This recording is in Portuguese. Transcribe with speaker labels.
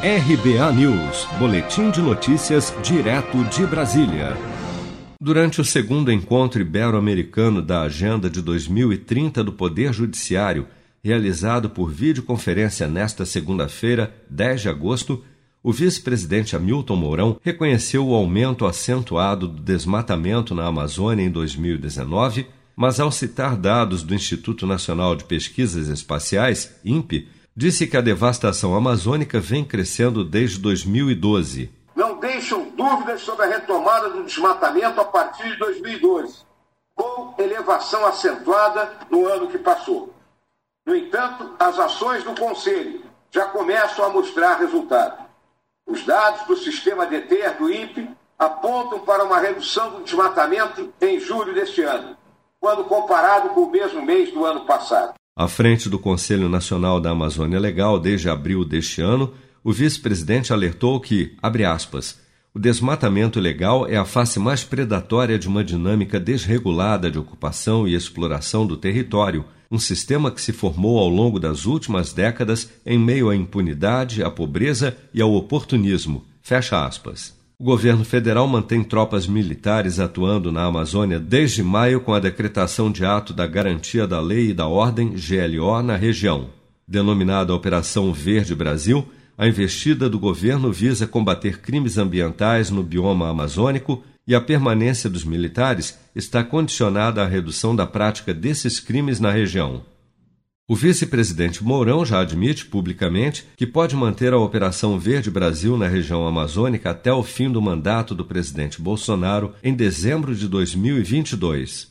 Speaker 1: RBA News, Boletim de Notícias, direto de Brasília. Durante o segundo encontro ibero-americano da Agenda de 2030 do Poder Judiciário, realizado por videoconferência nesta segunda-feira, 10 de agosto, o vice-presidente Hamilton Mourão reconheceu o aumento acentuado do desmatamento na Amazônia em 2019, mas ao citar dados do Instituto Nacional de Pesquisas Espaciais, INPE, disse que a devastação amazônica vem crescendo desde 2012.
Speaker 2: Não deixam dúvidas sobre a retomada do desmatamento a partir de 2012, com elevação acentuada no ano que passou. No entanto, as ações do Conselho já começam a mostrar resultado. Os dados do sistema DETER do INPE apontam para uma redução do desmatamento em julho deste ano, quando comparado com o mesmo mês do ano passado.
Speaker 1: À frente do Conselho Nacional da Amazônia Legal desde abril deste ano, o vice-presidente alertou que, abre aspas, o desmatamento ilegal é a face mais predatória de uma dinâmica desregulada de ocupação e exploração do território, um sistema que se formou ao longo das últimas décadas em meio à impunidade, à pobreza e ao oportunismo. Fecha aspas. O governo federal mantém tropas militares atuando na Amazônia desde maio com a decretação de ato da Garantia da Lei e da Ordem GLO na região. Denominada Operação Verde Brasil, a investida do governo visa combater crimes ambientais no bioma amazônico e a permanência dos militares está condicionada à redução da prática desses crimes na região. O vice-presidente Mourão já admite publicamente que pode manter a Operação Verde Brasil na região amazônica até o fim do mandato do presidente Bolsonaro em dezembro de 2022.